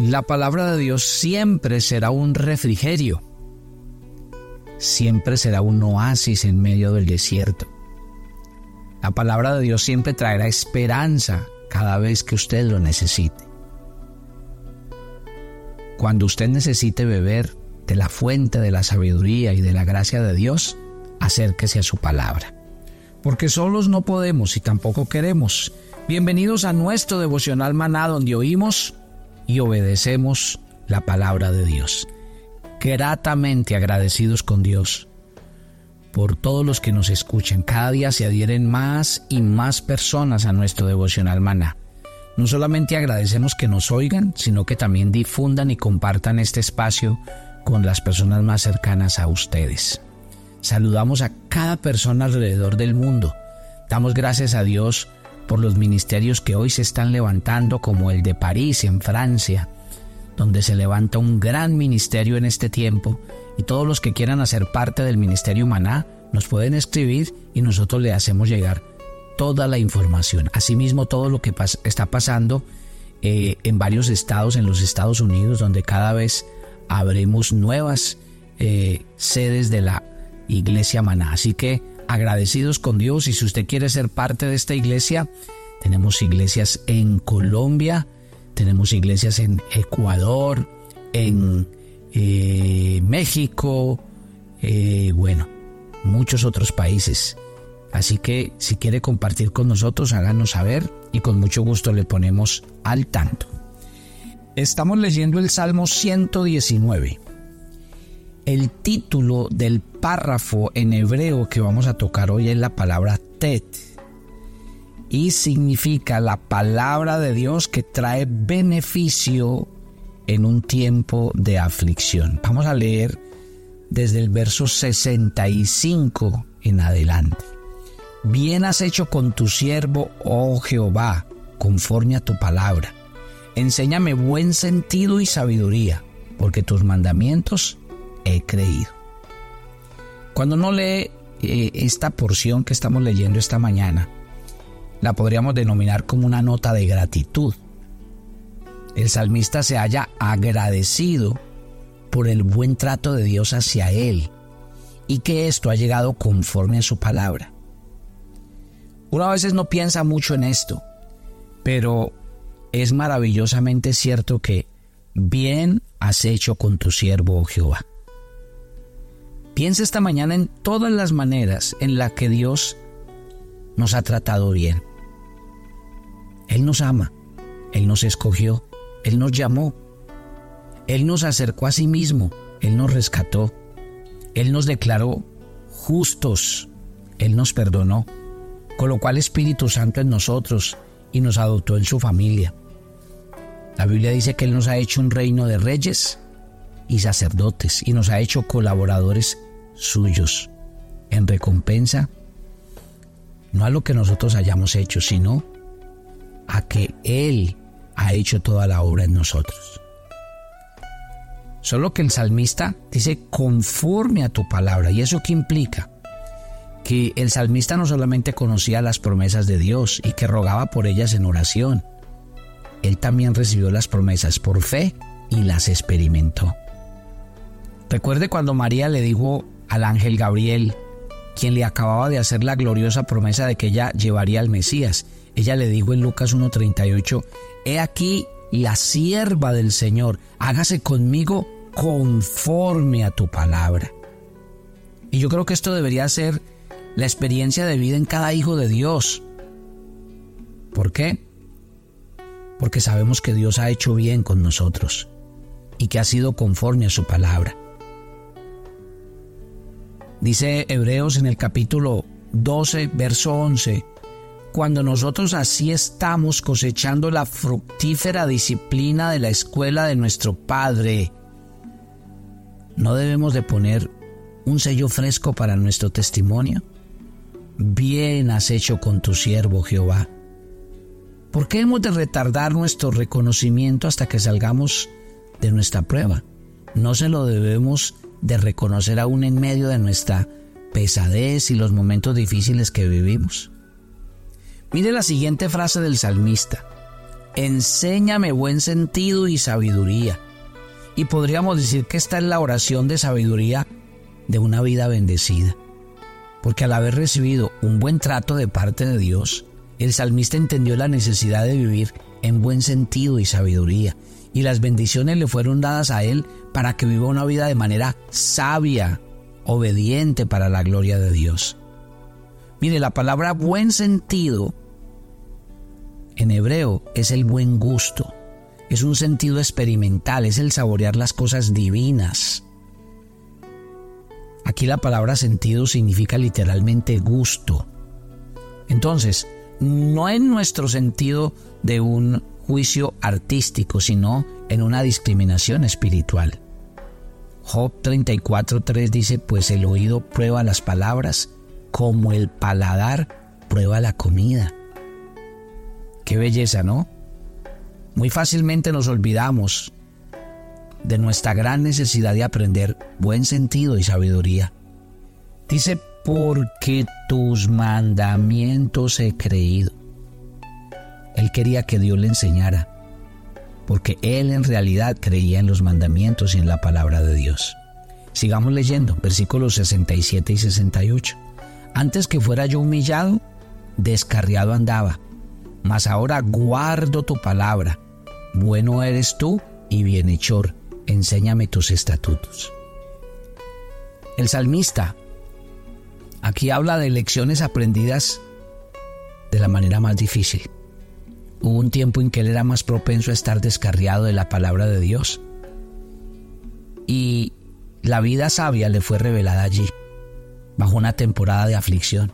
La palabra de Dios siempre será un refrigerio, siempre será un oasis en medio del desierto. La palabra de Dios siempre traerá esperanza cada vez que usted lo necesite. Cuando usted necesite beber de la fuente de la sabiduría y de la gracia de Dios, acérquese a su palabra. Porque solos no podemos y tampoco queremos. Bienvenidos a nuestro devocional maná donde oímos y obedecemos la palabra de Dios. Gratamente agradecidos con Dios por todos los que nos escuchan. Cada día se adhieren más y más personas a nuestro devocional maná. No solamente agradecemos que nos oigan, sino que también difundan y compartan este espacio con las personas más cercanas a ustedes. Saludamos a cada persona alrededor del mundo. Damos gracias a Dios por los ministerios que hoy se están levantando, como el de París, en Francia, donde se levanta un gran ministerio en este tiempo, y todos los que quieran hacer parte del Ministerio Maná nos pueden escribir y nosotros le hacemos llegar toda la información. Asimismo, todo lo que está pasando eh, en varios estados, en los Estados Unidos, donde cada vez abrimos nuevas eh, sedes de la Iglesia Maná. Así que agradecidos con Dios y si usted quiere ser parte de esta iglesia, tenemos iglesias en Colombia, tenemos iglesias en Ecuador, en eh, México, bueno, muchos otros países. Así que si quiere compartir con nosotros, háganos saber y con mucho gusto le ponemos al tanto. Estamos leyendo el Salmo 119. El título del párrafo en hebreo que vamos a tocar hoy es la palabra Tet y significa la palabra de Dios que trae beneficio en un tiempo de aflicción. Vamos a leer desde el verso 65 en adelante. Bien has hecho con tu siervo, oh Jehová, conforme a tu palabra. Enséñame buen sentido y sabiduría, porque tus mandamientos he creído. Cuando uno lee eh, esta porción que estamos leyendo esta mañana, la podríamos denominar como una nota de gratitud. El salmista se haya agradecido por el buen trato de Dios hacia él y que esto ha llegado conforme a su palabra. Uno a veces no piensa mucho en esto, pero es maravillosamente cierto que bien has hecho con tu siervo oh Jehová. Piensa esta mañana en todas las maneras en las que Dios nos ha tratado bien. Él nos ama, Él nos escogió, Él nos llamó, Él nos acercó a sí mismo, Él nos rescató, Él nos declaró justos, Él nos perdonó colocó al Espíritu Santo en nosotros y nos adoptó en su familia. La Biblia dice que Él nos ha hecho un reino de reyes y sacerdotes y nos ha hecho colaboradores suyos en recompensa, no a lo que nosotros hayamos hecho, sino a que Él ha hecho toda la obra en nosotros. Solo que el salmista dice conforme a tu palabra. ¿Y eso qué implica? que el salmista no solamente conocía las promesas de Dios y que rogaba por ellas en oración, él también recibió las promesas por fe y las experimentó. Recuerde cuando María le dijo al ángel Gabriel, quien le acababa de hacer la gloriosa promesa de que ella llevaría al Mesías, ella le dijo en Lucas 1.38, He aquí la sierva del Señor, hágase conmigo conforme a tu palabra. Y yo creo que esto debería ser la experiencia de vida en cada hijo de Dios. ¿Por qué? Porque sabemos que Dios ha hecho bien con nosotros y que ha sido conforme a su palabra. Dice Hebreos en el capítulo 12, verso 11, cuando nosotros así estamos cosechando la fructífera disciplina de la escuela de nuestro Padre, ¿no debemos de poner un sello fresco para nuestro testimonio? bien has hecho con tu siervo Jehová. ¿Por qué hemos de retardar nuestro reconocimiento hasta que salgamos de nuestra prueba? No se lo debemos de reconocer aún en medio de nuestra pesadez y los momentos difíciles que vivimos. Mire la siguiente frase del salmista. enséñame buen sentido y sabiduría. Y podríamos decir que esta es la oración de sabiduría de una vida bendecida. Porque al haber recibido un buen trato de parte de Dios, el salmista entendió la necesidad de vivir en buen sentido y sabiduría, y las bendiciones le fueron dadas a él para que viva una vida de manera sabia, obediente para la gloria de Dios. Mire, la palabra buen sentido en hebreo es el buen gusto, es un sentido experimental, es el saborear las cosas divinas. Aquí la palabra sentido significa literalmente gusto. Entonces, no en nuestro sentido de un juicio artístico, sino en una discriminación espiritual. Job 34.3 dice, pues el oído prueba las palabras como el paladar prueba la comida. Qué belleza, ¿no? Muy fácilmente nos olvidamos de nuestra gran necesidad de aprender buen sentido y sabiduría. Dice, porque tus mandamientos he creído. Él quería que Dios le enseñara, porque él en realidad creía en los mandamientos y en la palabra de Dios. Sigamos leyendo, versículos 67 y 68. Antes que fuera yo humillado, descarriado andaba, mas ahora guardo tu palabra. Bueno eres tú y bienhechor, enséñame tus estatutos. El salmista aquí habla de lecciones aprendidas de la manera más difícil. Hubo un tiempo en que él era más propenso a estar descarriado de la palabra de Dios. Y la vida sabia le fue revelada allí, bajo una temporada de aflicción.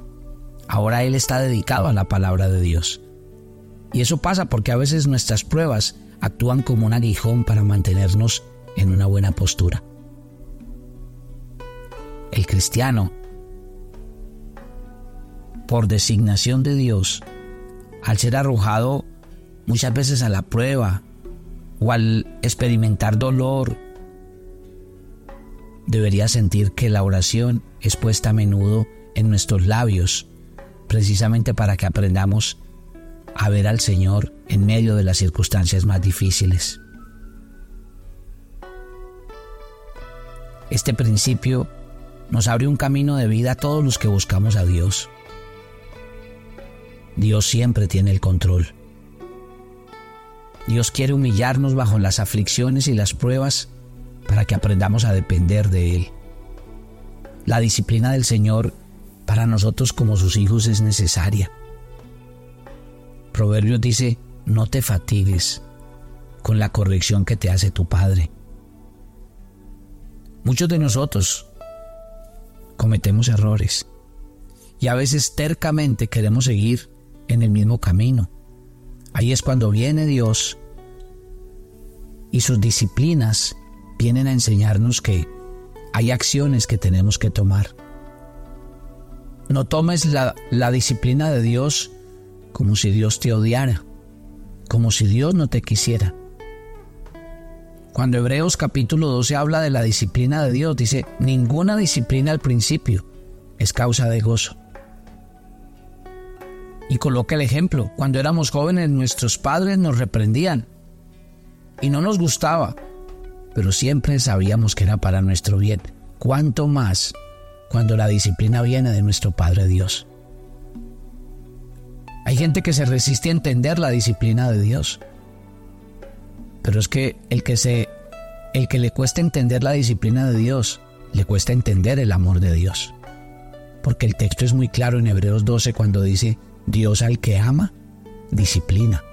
Ahora él está dedicado a la palabra de Dios. Y eso pasa porque a veces nuestras pruebas actúan como un aguijón para mantenernos en una buena postura. El cristiano, por designación de Dios, al ser arrojado muchas veces a la prueba o al experimentar dolor, debería sentir que la oración es puesta a menudo en nuestros labios, precisamente para que aprendamos a ver al Señor en medio de las circunstancias más difíciles. Este principio nos abre un camino de vida a todos los que buscamos a Dios. Dios siempre tiene el control. Dios quiere humillarnos bajo las aflicciones y las pruebas para que aprendamos a depender de Él. La disciplina del Señor para nosotros como sus hijos es necesaria. Proverbios dice, no te fatigues con la corrección que te hace tu Padre. Muchos de nosotros cometemos errores y a veces tercamente queremos seguir en el mismo camino. Ahí es cuando viene Dios y sus disciplinas vienen a enseñarnos que hay acciones que tenemos que tomar. No tomes la, la, disciplina de Dios como si Dios te odiara, como si Dios no te quisiera. Cuando Hebreos capítulo 12 habla de la disciplina de Dios, dice, ninguna disciplina al principio es causa de gozo, y coloca el ejemplo. Cuando éramos jóvenes nuestros padres nos reprendían y no nos gustaba, pero siempre sabíamos que era para nuestro bien. ¿Cuánto más cuando la disciplina viene de nuestro Padre Dios? Hay gente que se resiste a entender la disciplina de Dios. Pero es que el que se el que le cuesta entender la disciplina de Dios, le cuesta entender el amor de Dios. Porque el texto es muy claro en Hebreos 12 cuando dice, Dios al que ama, disciplina.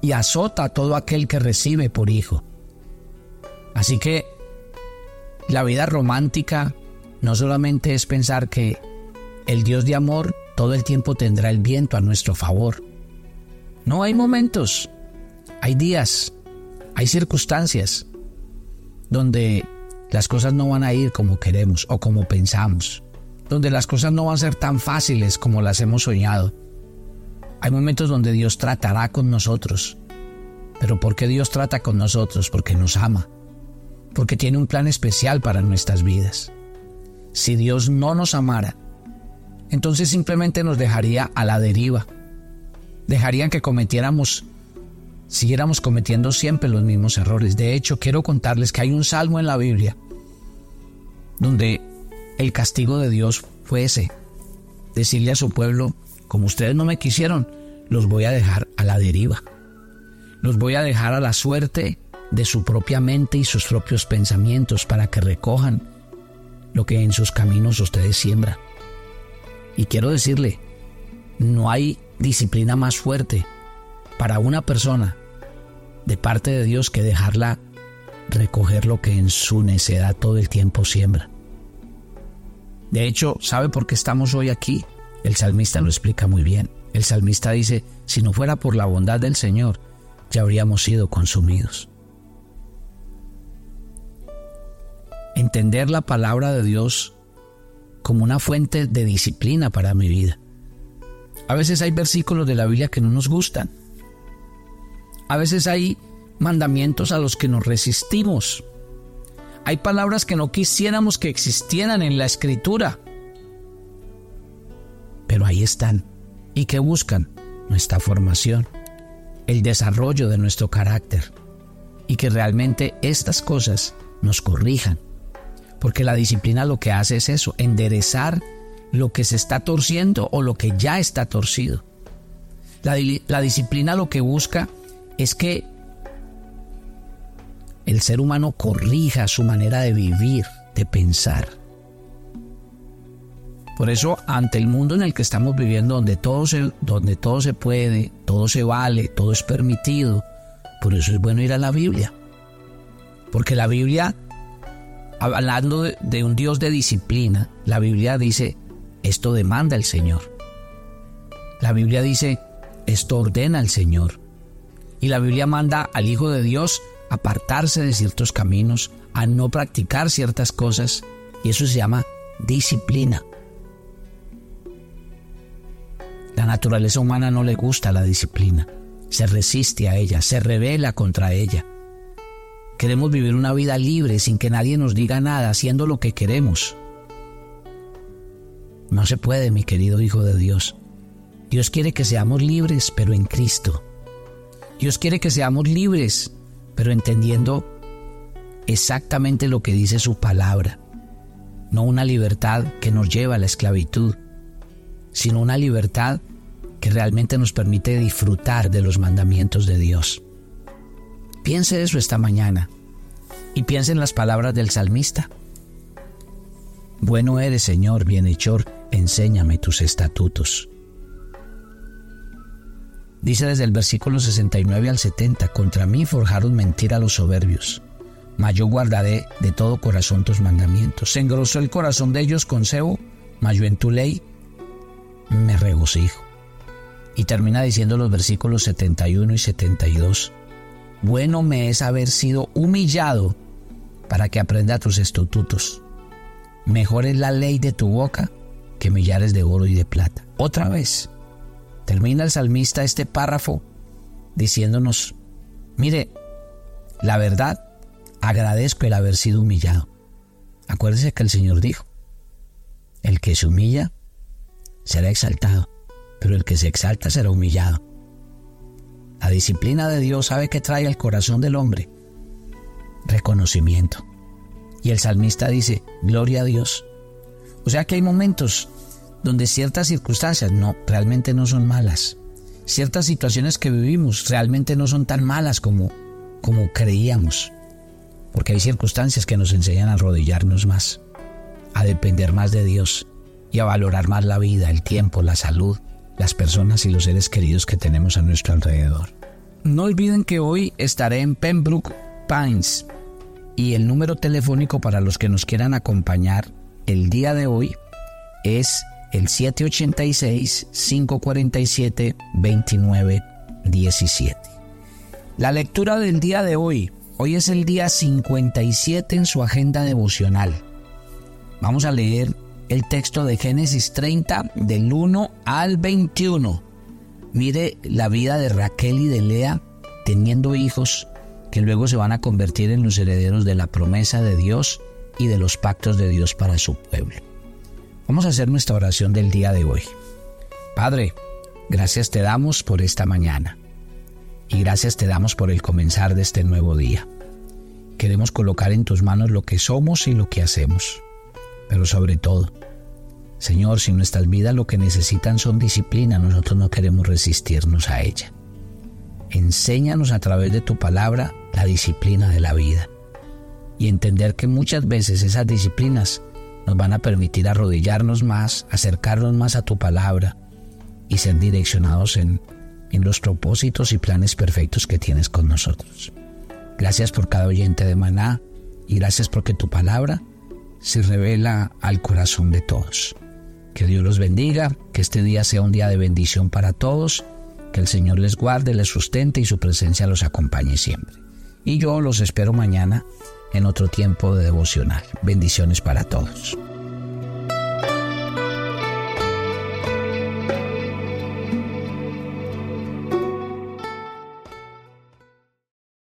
Y azota a todo aquel que recibe por hijo. Así que la vida romántica no solamente es pensar que el Dios de amor todo el tiempo tendrá el viento a nuestro favor. No hay momentos, hay días, hay circunstancias donde las cosas no van a ir como queremos o como pensamos donde las cosas no van a ser tan fáciles como las hemos soñado. Hay momentos donde Dios tratará con nosotros. Pero ¿por qué Dios trata con nosotros? Porque nos ama. Porque tiene un plan especial para nuestras vidas. Si Dios no nos amara, entonces simplemente nos dejaría a la deriva. Dejaría que cometiéramos siguiéramos cometiendo siempre los mismos errores. De hecho, quiero contarles que hay un salmo en la Biblia donde el castigo de Dios fue ese, decirle a su pueblo, como ustedes no me quisieron, los voy a dejar a la deriva, los voy a dejar a la suerte de su propia mente y sus propios pensamientos para que recojan lo que en sus caminos ustedes siembran. Y quiero decirle, no hay disciplina más fuerte para una persona de parte de Dios que dejarla recoger lo que en su necedad todo el tiempo siembra. De hecho, ¿sabe por qué estamos hoy aquí? El salmista lo explica muy bien. El salmista dice, si no fuera por la bondad del Señor, ya habríamos sido consumidos. Entender la palabra de Dios como una fuente de disciplina para mi vida. A veces hay versículos de la Biblia que no nos gustan. A veces hay mandamientos a los que nos resistimos. Hay palabras que no quisiéramos que existieran en la escritura. Pero ahí están. ¿Y que buscan? Nuestra formación, el desarrollo de nuestro carácter. Y que realmente estas cosas nos corrijan. Porque la disciplina lo que hace es eso, enderezar lo que se está torciendo o lo que ya está torcido. La, la disciplina lo que busca es que el ser humano corrija su manera de vivir, de pensar. Por eso, ante el mundo en el que estamos viviendo, donde todo se, donde todo se puede, todo se vale, todo es permitido, por eso es bueno ir a la Biblia. Porque la Biblia, hablando de, de un Dios de disciplina, la Biblia dice, esto demanda el Señor. La Biblia dice, esto ordena el Señor. Y la Biblia manda al Hijo de Dios apartarse de ciertos caminos, a no practicar ciertas cosas, y eso se llama disciplina. La naturaleza humana no le gusta la disciplina, se resiste a ella, se revela contra ella. Queremos vivir una vida libre sin que nadie nos diga nada, haciendo lo que queremos. No se puede, mi querido Hijo de Dios. Dios quiere que seamos libres, pero en Cristo. Dios quiere que seamos libres, pero entendiendo exactamente lo que dice su palabra. No una libertad que nos lleva a la esclavitud, sino una libertad que realmente nos permite disfrutar de los mandamientos de Dios. Piense eso esta mañana y piense en las palabras del salmista. Bueno eres, Señor, bienhechor, enséñame tus estatutos. Dice desde el versículo 69 al 70, contra mí forjaron mentira los soberbios, mas yo guardaré de todo corazón tus mandamientos. Se engrosó el corazón de ellos con cebo, mas yo en tu ley me regocijo. Y termina diciendo los versículos 71 y 72, bueno me es haber sido humillado para que aprenda tus estatutos. Mejor es la ley de tu boca que millares de oro y de plata. Otra vez, termina el salmista este párrafo diciéndonos, mire, la verdad, agradezco el haber sido humillado. Acuérdese que el Señor dijo, el que se humilla será exaltado, pero el que se exalta será humillado. La disciplina de Dios sabe que trae al corazón del hombre reconocimiento. Y el salmista dice, gloria a Dios. O sea que hay momentos donde ciertas circunstancias no, realmente no son malas. Ciertas situaciones que vivimos realmente no son tan malas como, como creíamos. Porque hay circunstancias que nos enseñan a arrodillarnos más, a depender más de Dios y a valorar más la vida, el tiempo, la salud, las personas y los seres queridos que tenemos a nuestro alrededor. No olviden que hoy estaré en Pembroke Pines y el número telefónico para los que nos quieran acompañar el día de hoy es el 786-547-2917. La lectura del día de hoy. Hoy es el día 57 en su agenda devocional. Vamos a leer el texto de Génesis 30 del 1 al 21. Mire la vida de Raquel y de Lea teniendo hijos que luego se van a convertir en los herederos de la promesa de Dios y de los pactos de Dios para su pueblo. Vamos a hacer nuestra oración del día de hoy. Padre, gracias te damos por esta mañana. y gracias te damos por el comenzar de este nuevo día. Queremos colocar en tus manos lo que somos y lo que hacemos, pero sobre todo, Señor, si nuestras vidas lo que necesitan son disciplina, nosotros no queremos resistirnos a ella. Enséñanos a través de tu palabra la disciplina de la vida y entender que muchas veces esas disciplinas nos van a permitir arrodillarnos más, acercarnos más a tu palabra y ser direccionados en, en los propósitos y planes perfectos que tienes con nosotros. Gracias por cada oyente de Maná y gracias porque tu palabra se revela al corazón de todos. Que Dios los bendiga, que este día sea un día de bendición para todos, que el Señor les guarde, les sustente y su presencia los acompañe siempre. Y yo los espero mañana en otro tiempo de devocional. Bendiciones para todos.